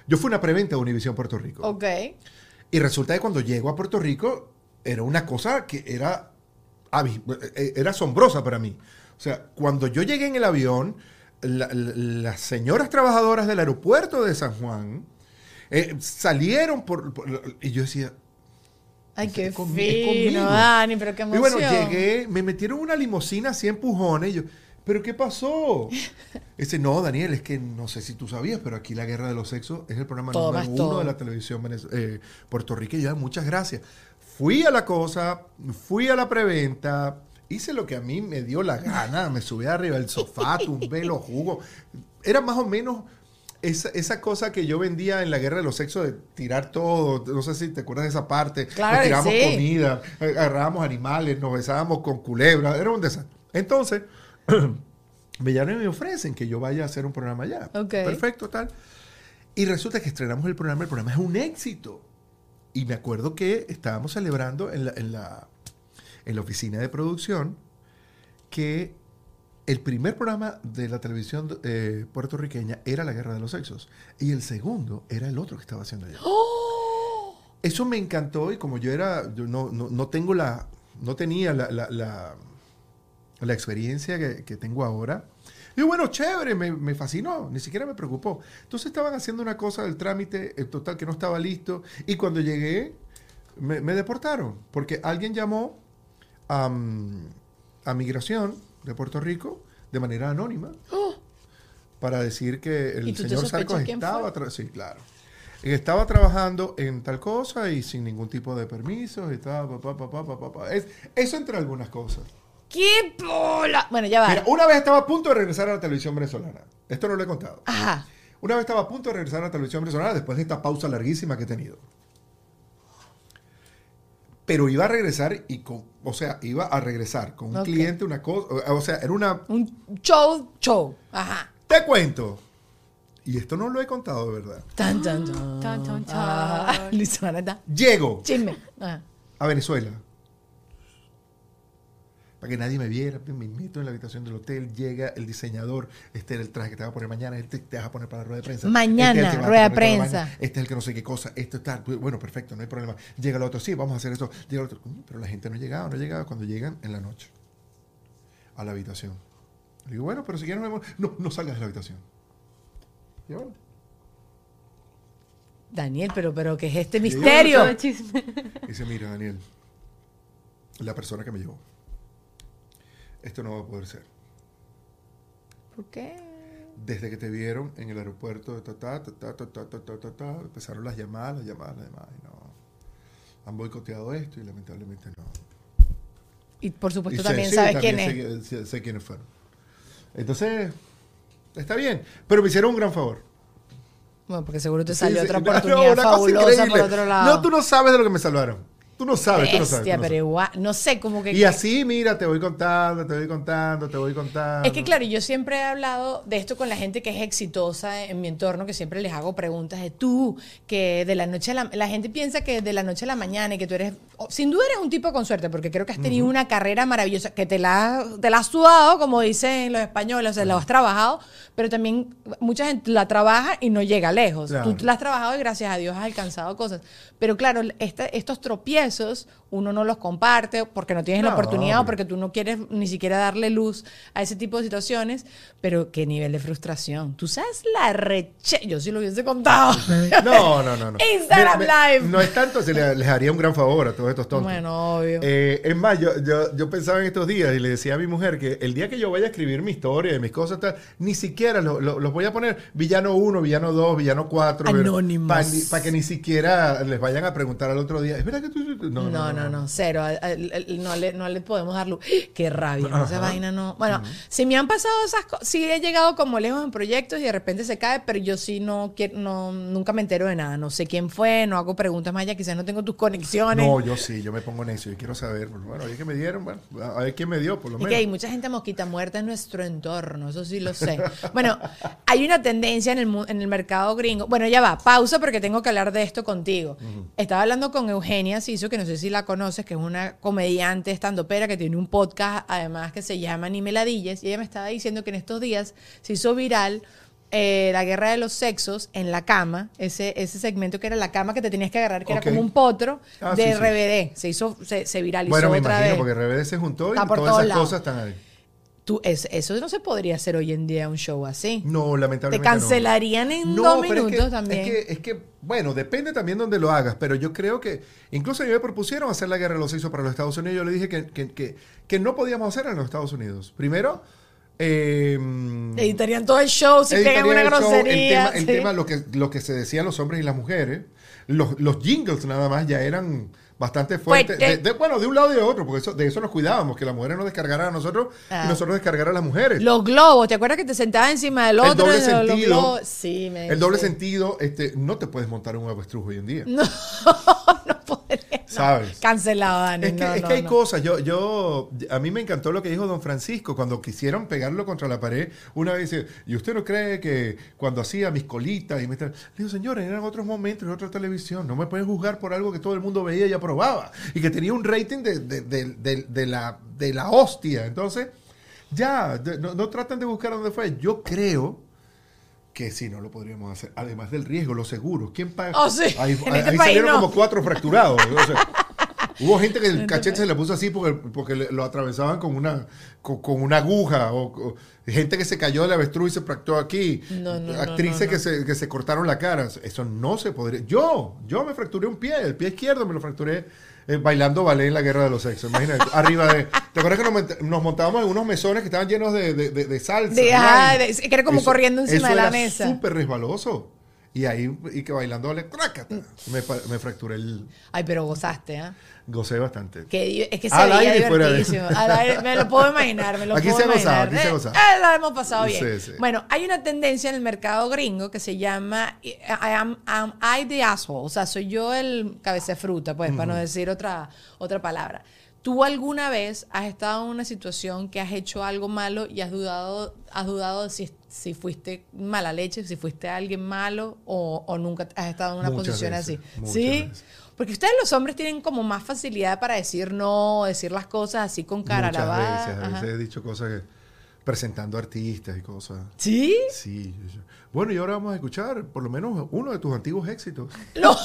Yo fui a una preventa de Univisión Puerto Rico. Ok. Y resulta que cuando llego a Puerto Rico era una cosa que era, abi- eh, era asombrosa para mí. O sea, cuando yo llegué en el avión, la- la- las señoras trabajadoras del aeropuerto de San Juan eh, salieron por, por- Y yo decía... Ay, Es qué fino. Dani, pero qué Y emoción. bueno, llegué, me metieron una limusina así empujones y yo... ¿Pero qué pasó? Dice, no, Daniel, es que no sé si tú sabías, pero aquí La Guerra de los Sexos es el programa Todo número uno todo. de la televisión eh, puertorriqueña. Muchas gracias. Fui a la cosa, fui a la preventa, hice lo que a mí me dio la gana, me subí arriba del sofá, tumbé los jugos. Era más o menos esa, esa cosa que yo vendía en la guerra de los sexos de tirar todo. No sé si te acuerdas de esa parte. Claro Nos tirábamos sí. comida, agarrábamos animales, nos besábamos con culebras. Era un desastre. Entonces, Me llaman y me ofrecen que yo vaya a hacer un programa allá. Perfecto, tal. Y resulta que estrenamos el programa, el programa es un éxito. Y me acuerdo que estábamos celebrando en la, en la, en la oficina de producción que el primer programa de la televisión eh, puertorriqueña era La Guerra de los Sexos. Y el segundo era el otro que estaba haciendo allá. Eso me encantó y como yo era, yo no, no, no tengo la, no tenía la, la, la, la experiencia que, que tengo ahora. Y bueno, chévere, me, me, fascinó, ni siquiera me preocupó. Entonces estaban haciendo una cosa del trámite, el total que no estaba listo, y cuando llegué, me, me deportaron, porque alguien llamó a, a Migración de Puerto Rico de manera anónima para decir que ¿Y el señor Sarcos estaba... Sí, claro. Estaba trabajando en tal cosa y sin ningún tipo de permisos, estaba... pa, pa, pa, pa, pa, pa. Es- eso entre algunas cosas. ¡Qué bola! Bueno, ya va. Mira, una vez estaba a punto de regresar a la televisión venezolana. Esto no lo he contado. Ajá. Una vez estaba a punto de regresar a la televisión venezolana después de esta pausa larguísima que he tenido. Pero iba a regresar y con, o sea, iba a regresar con un cliente, una cosa, o sea, era una, Un show, show. Ajá. te cuento. Y esto no lo he contado de verdad. Tan, tan, tan. Tan, tan, tan. Ah. Llego Chisme. Ajá. a Venezuela. Para que nadie me viera, me meto en la habitación del hotel, llega el diseñador, este es el traje que te va a poner mañana, este te vas a poner para la rueda de prensa. Mañana, este rueda de prensa. Este es el que no sé qué cosa, esto está, bueno, perfecto, no hay problema. Llega el otro, sí, vamos a hacer esto. Llega el otro, "Coño, pero la gente no llegaba, no llegaba cuando llegan en la noche a la habitación. Le digo, bueno, pero si quieres, no, no, no salgas de la habitación. Y bueno, Daniel, pero, pero ¿qué es este misterio? Dice, mira, Daniel, la persona que me llevó, esto no va a poder ser. ¿Por qué? Desde que te vieron en el aeropuerto, de ta, ta, ta, ta, ta, ta, ta, ta, ta, empezaron las llamadas, las llamadas, las llamadas, y no. Han boicoteado esto y lamentablemente no. Y por Y supuesto sé- también sí, sabes también quién sé, es. que- sé- sé quiénes fueron. Entonces, está bien, pero me hicieron un gran favor. Bueno, porque seguro te Sí, salió sí, otra no, no, oportunidad cosa fabulosa por otro lado. No, tú no sabes de lo que me salvaron. Tú no sabes, tú no sabes. Tú no pero sabes. igual, no sé, como que... Y así, mira, te voy contando, te voy contando, te voy contando. Es que claro, yo siempre he hablado de esto con la gente que es exitosa en mi entorno, que siempre les hago preguntas de tú, que de la noche a la... La gente piensa que de la noche a la mañana y que tú eres... Sin duda eres un tipo con suerte, porque creo que has tenido una carrera maravillosa, que te la, te la has sudado, como dicen los españoles, o sea, la has trabajado, pero también mucha gente la trabaja y no llega lejos. Claro. Tú la has trabajado y gracias a Dios has alcanzado cosas. Pero claro, este- estos tropiezos uno no los comparte porque no tienes la No, oportunidad o porque tú no quieres ni siquiera darle luz a ese tipo de situaciones, pero qué nivel de frustración. Tú sabes la reche... Yo sí lo hubiese contado. No, no, no. no. Instagram Live. No es tanto, se le- les haría un gran favor a todos estos tontos. Bueno, obvio. Eh, es más, yo, yo, yo pensaba en estos días y le decía a mi mujer que el día que yo vaya a escribir mi historia y mis cosas, tal, ni siquiera lo- lo- los voy a poner villano 1, villano 2, villano 4. Anónimos. Para que ni siquiera les vayan a preguntar al otro día. ¿Es verdad que tú.? No, no, no, cero. Al- al- No le, no le podemos dar luz. Qué rabia. ¿no? Esa vaina no. Bueno, si me han pasado esas cosas, sí he llegado como lejos en proyectos y de repente se cae, pero yo sí no quiero, no, nunca me entero de nada. No sé quién fue, no hago preguntas más allá, quizás no tengo tus conexiones. No, yo sí, yo me pongo necio y quiero saber. Bueno, oye, que me dieron, bueno, a ver quién me dio, por lo Y menos. que hay mucha gente mosquita muerta en nuestro entorno, eso sí lo sé. Bueno, hay una tendencia en el, en el mercado gringo. Bueno, ya va, pausa porque tengo que hablar de esto contigo. Estaba hablando con Eugenia Siso, que no sé si la conoces, que es una comediante estandopera que tiene un podcast además que se llama Ni Meladillas, y ella me estaba diciendo que en estos días se hizo viral eh, la guerra de los sexos en la cama, ese, ese segmento que era la cama que te tenías que agarrar, que era como un potro Ah, de sí, sí. RBD. Se hizo, se, se viralizó Bueno, me otra imagino, vez. porque RBD se juntó y Está todas esas lados. cosas están ahí. Tú, es- eso no se podría hacer hoy en día un show así. No, Te lamentablemente. no. cancelarían en No, dos es que- minutos también. Es que, es que, bueno, depende también donde lo hagas, pero yo creo que, incluso a mí me propusieron hacer la guerra de los sexos para los Estados Unidos, yo le dije que, que, no podíamos hacerla en los Estados Unidos. Primero, eh, Editarían todo el show si pegan una el show, grosería. El tema, el sí. tema, lo, que, lo que se decían los hombres y las mujeres, los, los jingles nada más ya eran bastante fuertes. Fuerte. De- de- bueno, de un lado y de otro, porque eso, de eso nos cuidábamos, que las mujeres nos descargaran a nosotros Ah. y nosotros descargar a las mujeres. Los globos, ¿te acuerdas que te sentabas encima del otro? el doble y los- los sentido. Sí, me el doble sentido, este, no te puedes montar un avestruz hoy en día. No, no. ¿Sabes? Cancelado, Dani. Es que, no, es no, que hay no. cosas. Yo, yo, a mí me encantó lo que dijo don Francisco cuando quisieron pegarlo contra la pared. Una vez dice, ¿y usted no cree que cuando hacía mis colitas y me tra-?" Le digo, señores, eran otros momentos, en otra televisión. No me pueden juzgar por algo que todo el mundo veía y aprobaba. Y que tenía un rating de, de- de- de- la, de la hostia. Entonces, ya, no, no traten de buscar dónde fue. Yo creo que sí, no lo podríamos hacer. Además del riesgo, los seguros. ¿Quién paga? Oh, sí. Ahí, En ahí este país salieron no. como cuatro fracturados. o sea, Hubo gente que el cachete se le puso así porque, porque lo atravesaban con una, con, con una aguja. O, o gente que se cayó del avestruz y se fracturó aquí. No, no, Actrices. Que, se, que se cortaron la cara. Eso no se podría. Yo, yo me fracturé un pie. El pie izquierdo me lo fracturé eh, bailando ballet en la guerra de los sexos. Imagínate. arriba de. ¿Te acuerdas que nos, nos montábamos en unos mesones que estaban llenos de, de, de- de salsa? De- de- que era como corriendo encima eso de la era mesa. súper resbaloso. Y ahí, y que bailando trácata, me, me fracturé el. Ay, pero gozaste, ¿ah? Gocé bastante. Que es que se Al veía divertidísimo. Aire, me lo puedo imaginar, me lo Aquí puedo se ha gozado, imaginar. aquí se ha Eh, eh, la hemos pasado bien. Sí, sí. Bueno, hay una tendencia en el mercado gringo que se llama I am, am I the asshole, o sea, soy yo el cabeza de fruta, pues, para no decir otra, otra palabra. ¿Tú alguna vez has estado en una situación que has hecho algo malo y has dudado, has dudado de si, si fuiste mala leche, si fuiste alguien malo o, o nunca has estado en una Muchas posición veces, así? ¿Sí? veces. Porque ustedes los hombres tienen como más facilidad para decir no, decir las cosas así con cara Muchas lavada. veces, a veces he dicho cosas que, presentando artistas y cosas. ¿Sí? Sí. Bueno, y ahora vamos a escuchar por lo menos uno de tus antiguos éxitos. No,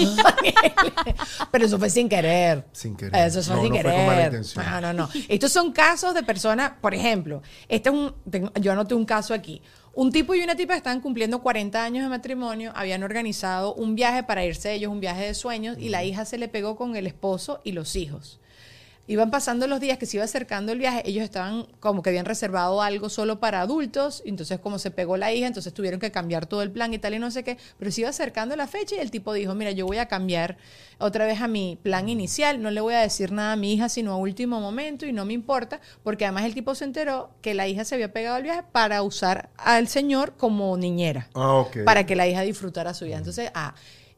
pero eso fue sin querer. Sin querer. Eso fue No, sin no fue querer. con mala intención. No, no, no. Estos son casos de personas, por ejemplo, este es un, tengo- yo anoté un caso aquí. Un tipo y una tipa estaban cumpliendo 40 años de matrimonio, habían organizado un viaje para irse ellos, un viaje de sueños, y la hija se le pegó con el esposo y los hijos. Iban pasando los días que se iba acercando el viaje, ellos estaban como que habían reservado algo solo para adultos, entonces como se pegó la hija, entonces tuvieron que cambiar todo el plan y tal y no sé qué, pero se iba acercando la fecha y el tipo dijo, mira, yo voy a cambiar otra vez a mi plan inicial, no le voy a decir nada a mi hija sino a último momento y no me importa, porque además el tipo se enteró que la hija se había pegado al viaje para usar al señor como niñera Ah, ok. para que la hija disfrutara su vida. Entonces, ah,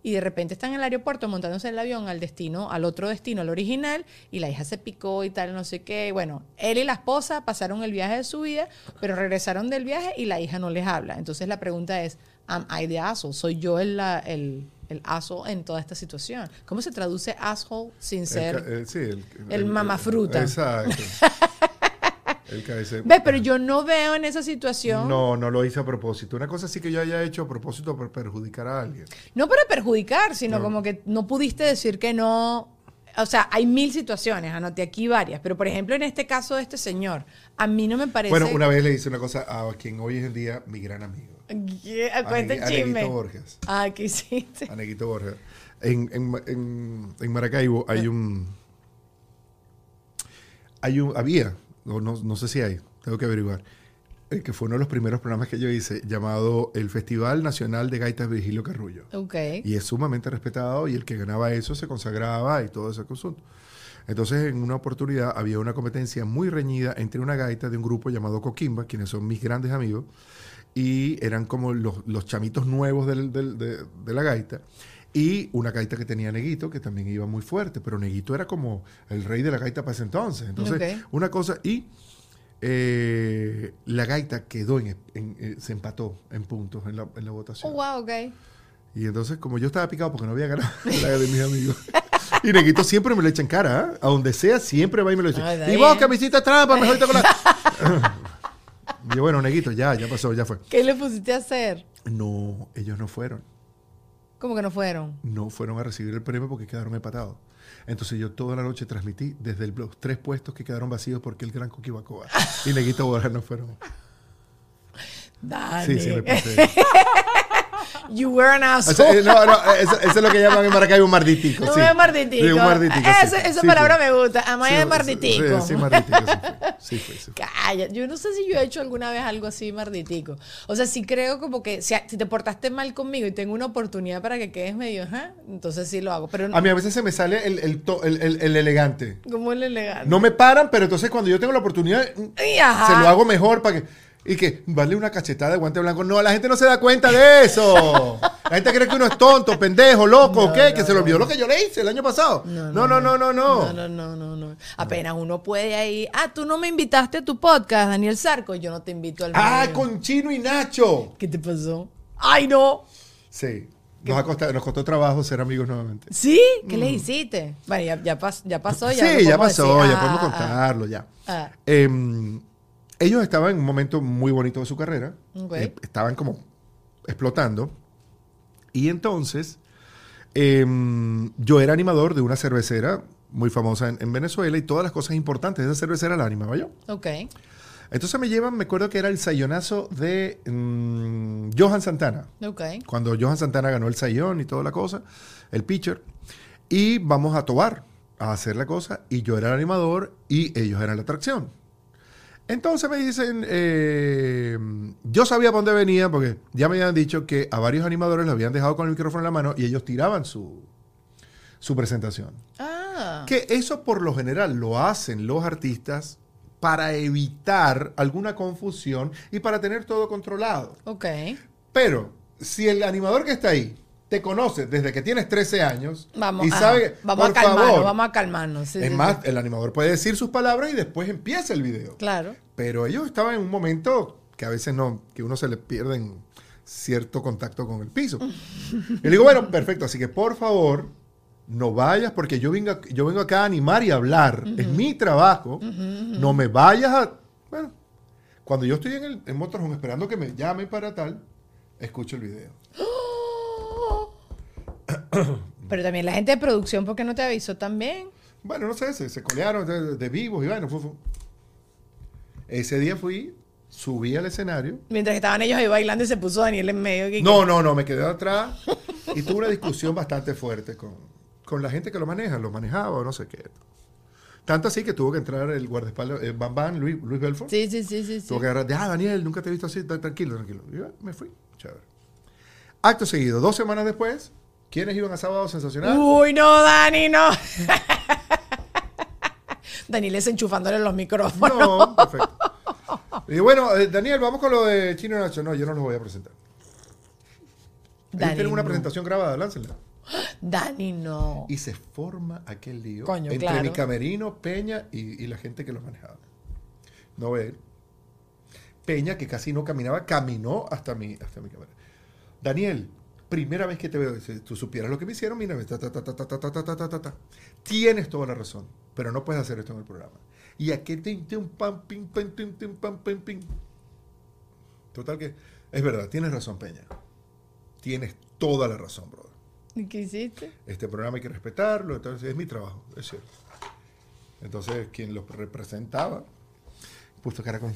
y de repente están en el aeropuerto montándose en el avión al destino, al otro destino, al original, y la hija se picó y tal, no sé qué. Bueno, él y la esposa pasaron el viaje de su vida, pero regresaron del viaje y la hija no les habla. Entonces la pregunta es, ¿am I the asshole? ¿Soy yo el, el, el asshole en toda esta situación? ¿Cómo se traduce asshole sin ser...? eh, sí, el mamafruta. Exacto. el ¿Ves? Pero yo no veo en esa situación... No, no lo hice a propósito. Una cosa sí que yo haya hecho a propósito para perjudicar a alguien. No para perjudicar, sino No. como que no pudiste decir que no. O sea, hay mil situaciones, anoté aquí varias, pero por ejemplo en este caso de este señor, a mí no me parece... Bueno, una vez le hice una cosa a quien hoy es en día mi gran amigo. ¿Qué? Cuenta el Anegui- chisme. Aneguito Borges. Ah, ¿qué hiciste? A Neguito Borges. En, en, en, en Maracaibo hay un. Hay un. Había, o no, no sé si hay, tengo que averiguar. eh, que fue uno de los primeros programas que yo hice, llamado el Festival Nacional de Gaitas Virgilio Carrullo. Ok. Y es sumamente respetado y el que ganaba eso se consagraba y todo ese asunto. Entonces, en una oportunidad había una competencia muy reñida entre una gaita de un grupo llamado Coquimba, quienes son mis grandes amigos, y eran como los, los chamitos nuevos del- del- de, de la gaita, y una gaita que tenía Neguito, que también iba muy fuerte, pero Neguito era como el rey de la gaita para ese entonces. Entonces, una cosa, y eh, la gaita quedó en, en- eh, se empató en puntos en la, en la votación. Oh, wow, ok. Y entonces, como yo estaba picado porque no había ganado la de mis amigos. Y Neguito siempre me lo echa en cara, ¿ah? A donde sea, siempre va y me lo echa. Ay, y vos, bien. camisita trampa, mejor te con la... y yo, bueno, Neguito, ya, ya pasó, ya fue. ¿Qué le pusiste a hacer? No, ellos no fueron. ¿Cómo que no fueron? No fueron a recibir el premio porque quedaron empatados. Entonces yo toda la noche transmití desde el- los tres puestos que quedaron vacíos porque el Gran Coquibacoa y Neguito Borja no fueron. Dale. Sí, sí, me pasé. You were an O sea, asshole. eh, no, no, eso, eso es lo que llaman en Maracaibo un marditico. Un sí. marditico. Sí, un marditico. sí. Esa, palabra me gusta. Amaya Sí, de marditico. Sí, sí, marditico, sí fue. Fue. Calla, yo no sé si yo he hecho alguna vez algo así marditico. O sea, sí creo como que si, si te portaste mal conmigo y tengo una oportunidad para que quedes medio, ajá, entonces sí lo hago. Pero A mí a veces se me sale el, el, to- el- el- el elegante. como el elegante. No me paran, pero entonces cuando yo tengo la oportunidad, ajá. se lo hago mejor para que. Y que vale una cachetada de guante blanco. No, la gente no se da cuenta de eso. La gente cree que uno es tonto, pendejo, loco, No, ¿qué? no, que se le olvidó lo que yo le hice el año pasado. No, no, no, no, no. No, no, no, no, no. Apenas uno puede ahí. Ah, tú no me invitaste a tu podcast, Daniel Sarco. Yo no te invito al Ah, mío. con Chino y Nacho. ¿Qué te pasó? ¡Ay, no! Sí. Nos, ha costado- nos costó trabajo ser amigos nuevamente. ¿Sí? ¿Qué le hiciste? Bueno, ya, ya, pas- ya pasó. Ya sí, ya podemos pasó, decir. ya Ah, podemos ah, contarlo, ya. ah. Em, ellos estaban en un momento muy bonito de su carrera. Ok. Eh, estaban como explotando. Y entonces, em, yo era animador de una cervecera muy famosa en, en Venezuela y todas las cosas importantes de esa cervecera la animaba yo. Ok. Entonces me llevan, me acuerdo que era el sayonazo de mm, Johan Santana Ok. cuando Johan Santana ganó el Sayón y toda la cosa, el pitcher, y vamos a Tobar a hacer la cosa, y yo era el animador y ellos eran la atracción. Entonces me dicen, eh, yo sabía por dónde venía porque ya me habían dicho que a varios animadores los habían dejado con el micrófono en la mano y ellos tiraban su, su presentación. Ah. Que eso por lo general lo hacen los artistas para evitar alguna confusión y para tener todo controlado. Ok. Pero si el animador que está ahí te conoce desde que tienes 13 años Vamos, y ajá. sabe, vamos por a calmarnos, favor, vamos a calmarnos. Sí, es sí, más, sí. el animador puede decir sus palabras y después empieza el video. Claro. Pero ellos estaban en un momento que a veces no, que uno se le pierde cierto contacto con el piso. y le digo, bueno, perfecto, así que por favor, no vayas porque yo vengo, yo vengo acá a animar y a hablar. Es mi trabajo. No me vayas a... Bueno, cuando yo estoy en el en Motorhome esperando que me llamen para tal, escucho el video. Pero también la gente de producción, ¿por qué no te avisó también? Bueno, no sé, se, se colearon de, de vivos y bueno, fu- fu. Ese día fui, subí al escenario. Mientras estaban ellos ahí bailando y se puso Daniel en medio. que- No, no, no, me quedé atrás y tuve una discusión bastante fuerte con, con la gente que lo maneja, lo manejaba o no sé qué. Tanto así que tuvo que entrar el guardaespaldas, Bam Bam, Luis, Luis Belfort. Sí, sí, sí, sí. Tuvo que agarrar, ah, Daniel, nunca te he visto así, tranquilo, tranquilo. Y yo, me fui, chévere. Acto seguido, dos semanas después, ¿quiénes iban a Sábado Sensacional? Uy, no, Dani, no. Daniel es enchufándole los micrófonos. No, perfecto. Y bueno, eh, Daniel, vamos con lo de Chino Nacho. No, yo no los voy a presentar. Dani, tienen una no. presentación grabada, láncenla. Dani, no. Y se forma aquel lío Coño, entre claro. mi camerino, Peña y, y la gente que lo manejaba. No ve. Peña, que casi no caminaba, caminó hasta mi, hasta mi camerino. Daniel, primera vez que te veo, si tú supieras lo que me hicieron, mira, ta, ta, ta, ta, ta, ta, ta, ta, ta, ta, tienes toda la razón, pero no puedes hacer esto en el programa. Y aquí te un pam, pim, pam, pim, pim, pam, pim, pim. Total que, es verdad, tienes razón, Peña. Tienes toda la razón, brother ¿Y qué hiciste? este programa hay que respetarlo, entonces es mi trabajo, es cierto. Entonces, quien lo representaba, puso cara con...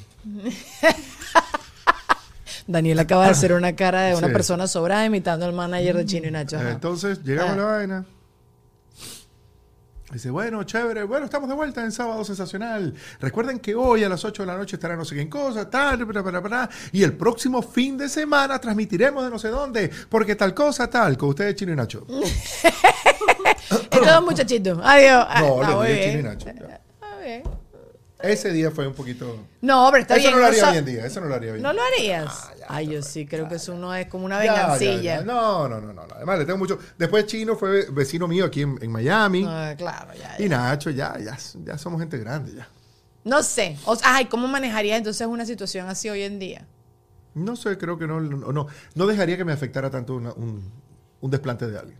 Daniel acaba de hacer una cara de una Sí. persona sobrada imitando al manager de Chino y Nacho. ajá. Entonces, llegamos Ah. a la vaina. Dice, bueno, chévere, bueno, estamos de vuelta en Sábado Sensacional. Recuerden que hoy a las 8 de la noche estará no sé qué cosa, tal, bla, bla, bla, y el próximo fin de semana transmitiremos de no sé dónde, porque tal cosa, tal, con ustedes, Chino y Nacho. Estos dos muchachitos. Adiós. Ah, No, muy dije bien. Chino y Nacho. ya. Ese día fue un poquito... No, pero está eso bien. no lo haría hoy en día, eso no lo haría hoy en ¿No día. lo harías? Ah, ya, Ay, yo sí, creo que eso uno es como una vengancilla. No, no, no, no. no. Además, le tengo mucho. Después Chino fue vecino mío aquí en, en Miami. Ah, claro, ya, ya. Y Nacho, ya, ya, ya somos gente grande, ya. No sé. O sea, ay, ¿cómo manejarías entonces una situación así hoy en día? No sé, creo que no, no, no, no dejaría que me afectara tanto una- un, un desplante de alguien.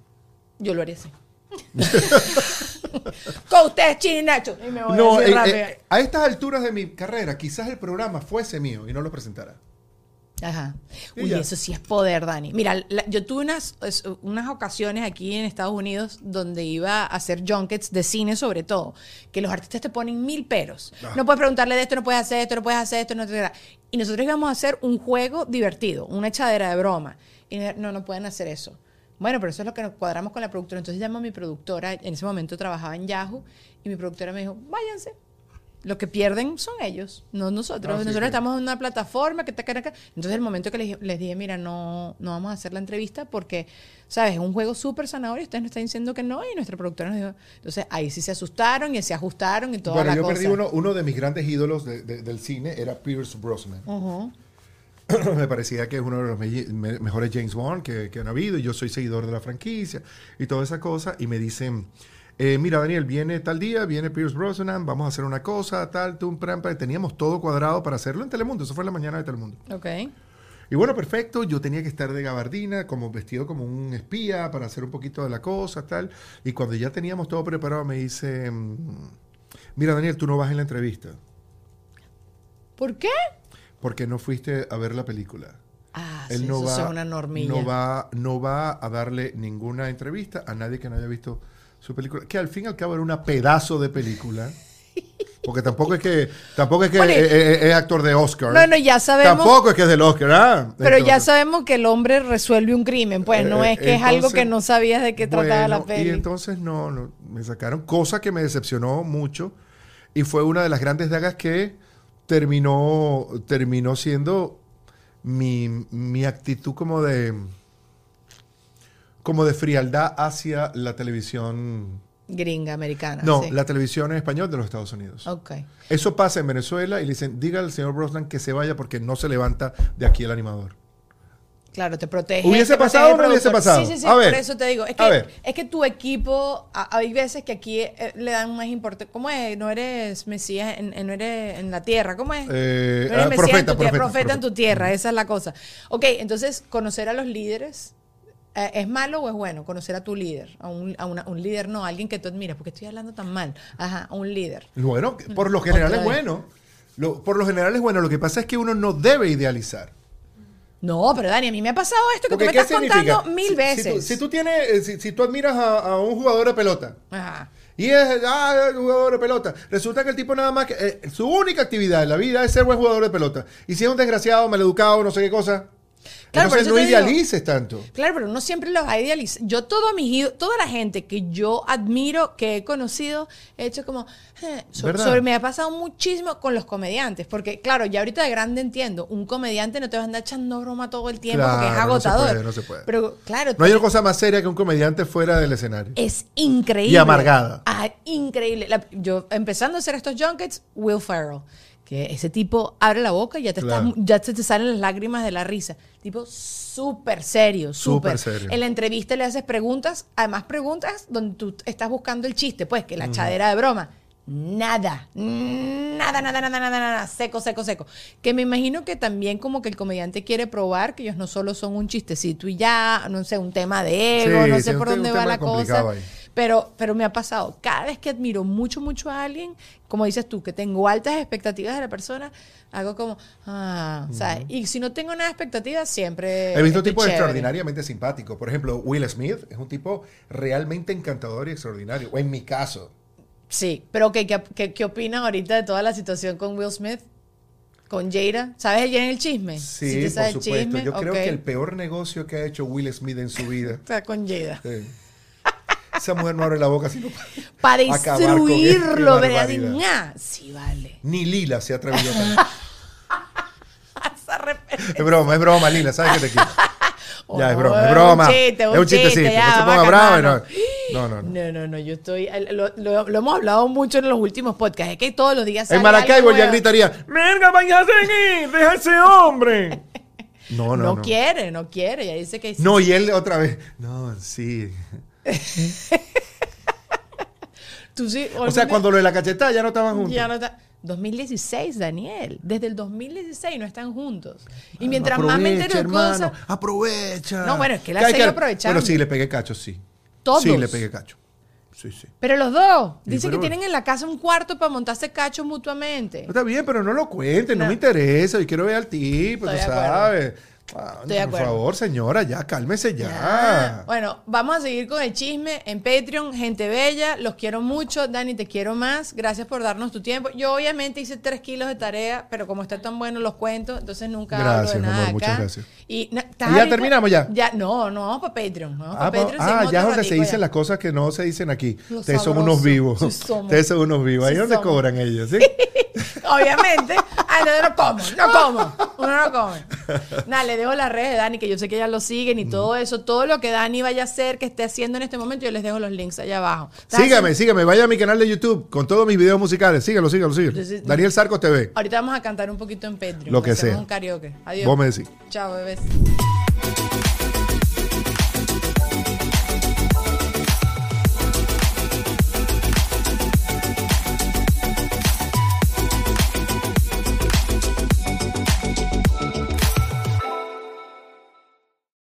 Yo lo haría así. Con ustedes, Chino y Nacho. Y me voy No, así eh, eh, a estas alturas de mi carrera, quizás el programa fuese mío y no lo presentara. Ajá. Y Uy, ya. eso sí es poder, Dani. Mira, la- yo tuve unas, es- unas ocasiones aquí en Estados Unidos donde iba a hacer junkets de cine sobre todo, que los artistas te ponen mil peros. Ah. No puedes preguntarle de esto, no puedes hacer esto, no puedes hacer esto, no te... Y nosotros íbamos a hacer un juego divertido, una echadera de broma. Y no, no pueden hacer eso. Bueno, pero eso es lo que nos cuadramos con la productora. Entonces llamo a mi productora, en ese momento trabajaba en Yahoo, y mi productora me dijo, váyanse. Lo que pierden son ellos, no nosotros. Ah, nosotros sí. estamos en una plataforma que está acá. Entonces, el momento que les, les dije, mira, no, no vamos a hacer la entrevista porque, ¿sabes? Es un juego súper sanador y ustedes nos están diciendo que no. Y nuestra productora nos dijo. Entonces, ahí sí se asustaron y se ajustaron y toda Bueno, la yo cosa. perdí uno, uno de mis grandes ídolos de- de- del cine, era Pierce Brosnan. Ujú. me parecía que es uno de los me- me- mejores James Bond que, que han habido y yo soy seguidor de la franquicia y toda esa cosa y me dicen eh, mira Daniel viene tal día viene Pierce Brosnan vamos a hacer una cosa tal tum, pram, pam. teníamos todo cuadrado para hacerlo en Telemundo eso fue en la mañana de Telemundo Ok. y bueno perfecto yo tenía que estar de gabardina como vestido como un espía para hacer un poquito de la cosa tal y cuando ya teníamos todo preparado me dice mira Daniel tú no vas en la entrevista ¿Por qué? Porque no fuiste a ver la película Ah, él sí, no eso va, es una normilla. no va, no va a darle ninguna entrevista a nadie que no haya visto su película, que al fin y al cabo era una pedazo de película. Porque tampoco es que, tampoco es que Bueno, es, es- es actor de Oscar. No, no, ya sabemos. Tampoco es que es del Oscar, ¿ah? Pero ya sabemos que el hombre resuelve un crimen, pues no eh, es que es algo que no sabías de qué trataba la peli. Y entonces no, no, me sacaron, cosa que me decepcionó mucho. Y fue una de las grandes dagas que terminó, terminó siendo mi, mi actitud como de como de frialdad hacia la televisión. Gringa, americana. No, sí. la televisión en español de los Estados Unidos. Ok. Eso pasa en Venezuela y le dicen, diga al señor Brosnan que se vaya porque no se levanta de aquí el animador. Claro, te protege. ¿Hubiese te pasado o no hubiese pasado? Sí, sí, sí, A ver, por eso te digo. Es a que, ver. es que tu equipo, a- hay veces que aquí eh, le dan más importancia. ¿Cómo es? No eres Mesías, en, en- no eres en la tierra. ¿Cómo es? Eh, no eres ah, Mesías profeta, en tu tierra, profeta, profeta en tu profeta. tierra. Esa es la cosa. Ok, entonces, conocer a los líderes. eh, ¿Es malo o es bueno conocer a tu líder? A un, a una- un líder, no, a alguien que tú admiras, porque estoy hablando tan mal. Ajá, a un líder. Bueno, por lo general es bueno. Lo- por lo general es bueno. Lo que pasa es que uno no debe idealizar. No, pero Dani, a mí me ha pasado esto que tú me ¿qué estás significa? contando mil Si- veces. Si tú, si tú tienes, eh, si, si tú admiras a, a un jugador de pelota Ajá. y es ah, el jugador de pelota, resulta que el tipo nada más que eh, su única actividad en la vida es ser buen jugador de pelota. Y si es un desgraciado, maleducado, no sé qué cosa, Claro, entonces no digo. idealices tanto. Claro, pero no siempre los va a idealizar. Yo, todo mis, toda la gente que yo admiro, que he conocido, he hecho como. eh, sobre, me ha pasado muchísimo con los comediantes. Porque, claro, ya ahorita de grande entiendo. Un comediante no te va a andar echando broma todo el tiempo porque es Claro, no se agotador. puede, no se puede. Pero, claro, No hay una cosa más seria que un comediante fuera del escenario. es increíble. Y amargada. Ah, increíble. La- yo empezando a hacer estos junkets, Will Ferrell. Que ese tipo abre la boca y ya te, Claro. estás- ya se te salen las lágrimas de la risa. Tipo súper serio, súper. Serio. En la entrevista le haces preguntas, además preguntas donde tú estás buscando el chiste, pues, que la echadera de broma. Nada, nada, nada, nada, nada, nada, seco, seco, seco. Que me imagino que también como que el comediante quiere probar que ellos no solo son un chistecito y ya, no sé, un tema de ego, Sí, no sé por te- dónde un va la cosa. ahí. Pero, pero me ha pasado, cada vez que admiro mucho, mucho a alguien, como dices tú, que tengo altas expectativas de la persona, hago como, ah, ¿sabes? Y si no tengo nada de expectativas, siempre. He visto tipos extraordinariamente simpáticos. Por ejemplo, Will Smith es un tipo realmente encantador y extraordinario. O en mi caso. Sí, pero ¿qué, qué, qué, qué opinas ahorita de toda la situación con Will Smith? Con Jada. ¿Sabes el el chisme? Sí, te por el supuesto. chisme, Yo creo que el peor negocio que ha hecho Will Smith en su vida. Está con Jada. Sí. Esa mujer no abre la boca sino para- Para destruirlo, ¿verdad? Ña. Sí, vale. Ni Lila se ha atrevido a Esa referencia. Es broma, es broma, Lila, sabes que te quiero. Oh, ya, es no, broma, es un broma. es un chistecito. chiste, no se ponga. No, no, no. no. No, no, no, yo estoy. Lo, lo- lo hemos hablado mucho en los últimos podcasts. Es que todos los días. En Maracaibo ya gritaría: ¡Merga, vaya a seguir! ¡Deja ese hombre! No, no, No, no. quiere, no quiere. Ya dice que sí. No, y él otra vez. No, sí. Tú sí. O sea, cuando lo de la cachetada ya no estaban juntos. Ya no está. 2016, Daniel. Desde el 2016 no están juntos. Y mientras más me entero de cosas. Aprovecha. No, bueno, es que él ha ¿Qué hay seguido que- aprovechando. Bueno, sí, le pegué cacho, sí. Todos. Sí, le pegué cacho. Sí, sí. Pero los dos. Dice que pero- tienen en la casa un cuarto para montarse cachos mutuamente. Está bien, pero no lo cuentes, no, No. me interesa. Yo quiero ver al tipo, Estoy tú sabes. Ah, Estoy de por acuerdo. favor, señora, ya, cálmese ya. Ah, Bueno, vamos a seguir con el chisme en Patreon. Gente bella, los quiero mucho. Dani, te quiero más. Gracias por darnos tu tiempo. Yo obviamente hice tres kilos de tarea, pero como está tan bueno los cuento, entonces nunca hablo Gracias, de mi nada amor, muchas gracias. Y, na- ¿estás ¿Y ya terminamos ya? Ya, no, no, vamos para Patreon. Vamos Ah, pa' pa- Patreon, ah, ya es donde se dicen ya. las cosas que no se dicen aquí. Ustedes son unos vivos. Sí somos. Ustedes son unos vivos. Ahí Sí donde somos. cobran ellos, ¿sí? Obviamente. Ay, no, no como, no como. Uno no come. Nada, le dejo las redes de Dani, que yo sé que ya lo siguen y todo eso. Todo lo que Dani vaya a hacer, que esté haciendo en este momento, yo les dejo los links allá abajo. ¿Estás Sígame, sígame. Vaya a mi canal de YouTube con todos mis videos musicales. Síguelo, síguelo, síguelo. Entonces- Daniel Sarco TV. Ahorita vamos a cantar un poquito en Patreon. Lo que Hacemos sea. un karaoke. Adiós. Vos me decís. Chao, bebés.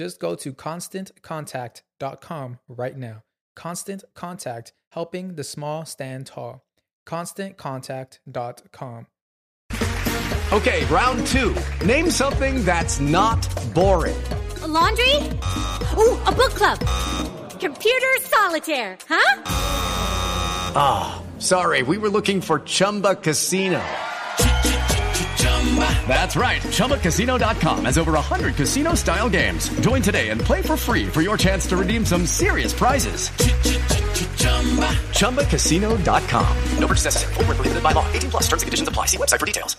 Just go to constantcontact.com right now. Constant Contact, helping the small stand tall. ConstantContact.com. Okay, round two. Name something that's not boring. A laundry? Ooh, a book club. Computer solitaire, huh? Ah, sorry, we were looking for Chumba Casino. That's right. ChumbaCasino.com has over 100 casino style games. Join today and play for free for your chance to redeem some serious prizes. ChumbaCasino.com. No purchase necessary. Void where prohibited by law. 18 plus terms and conditions apply. See website for details.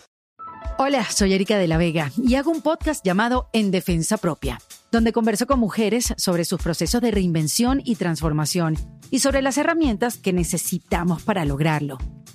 Hola, soy Erika de la Vega y hago un podcast llamado En Defensa Propia, donde converso con mujeres sobre sus procesos de reinvención y transformación y sobre las herramientas que necesitamos para lograrlo.